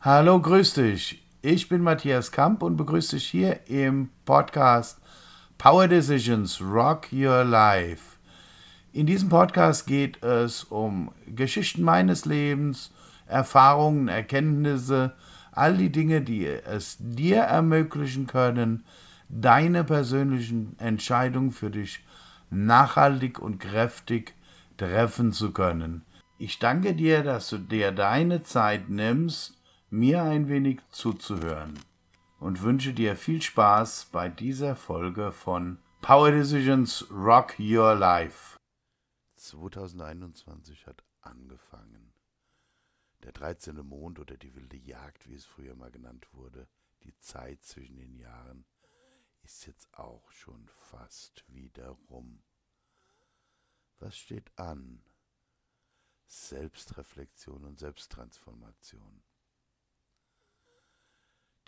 Hallo, grüß dich. Ich bin Matthias Kamp und begrüße dich hier im Podcast Power Decisions Rock Your Life. In diesem Podcast geht es um Geschichten meines Lebens, Erfahrungen, Erkenntnisse, all die Dinge, die es dir ermöglichen können, deine persönlichen Entscheidungen für dich nachhaltig und kräftig treffen zu können. Ich danke dir, dass du dir deine Zeit nimmst, mir ein wenig zuzuhören und wünsche dir viel Spaß bei dieser Folge von Power Decisions Rock Your Life. 2021 hat angefangen. Der 13. Mond oder die wilde Jagd, wie es früher mal genannt wurde, die Zeit zwischen den Jahren, ist jetzt auch schon fast wieder rum. Was steht an? Selbstreflexion und Selbsttransformation.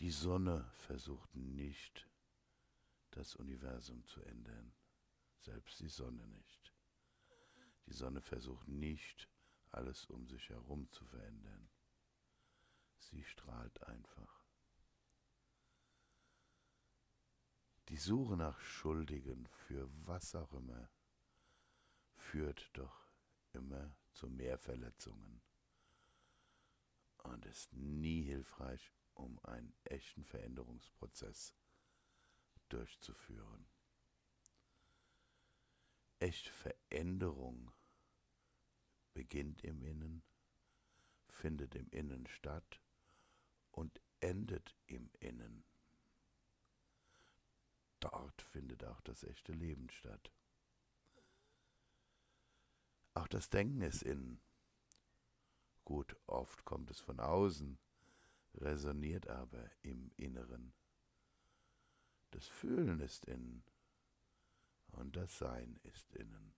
Die Sonne versucht nicht, das Universum zu ändern, selbst die Sonne nicht. Die Sonne versucht nicht, alles um sich herum zu verändern. Sie strahlt einfach. Die Suche nach Schuldigen für was auch immer führt doch immer zu mehr Verletzungen und ist nie hilfreich um einen echten Veränderungsprozess durchzuführen. Echte Veränderung beginnt im Innen, findet im Innen statt und endet im Innen. Dort findet auch das echte Leben statt. Auch das Denken ist innen. Gut, oft kommt es von außen, resoniert aber im Inneren. Das Fühlen ist innen und das Sein ist innen.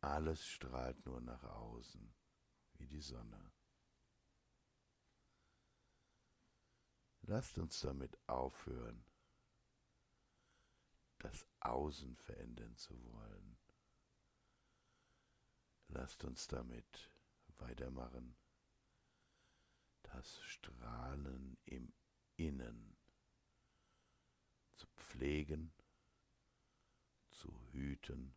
Alles strahlt nur nach außen, wie die Sonne. Lasst uns damit aufhören, das Außen verändern zu wollen. Lasst uns damit weitermachen das Strahlen im Innen zu pflegen, zu hüten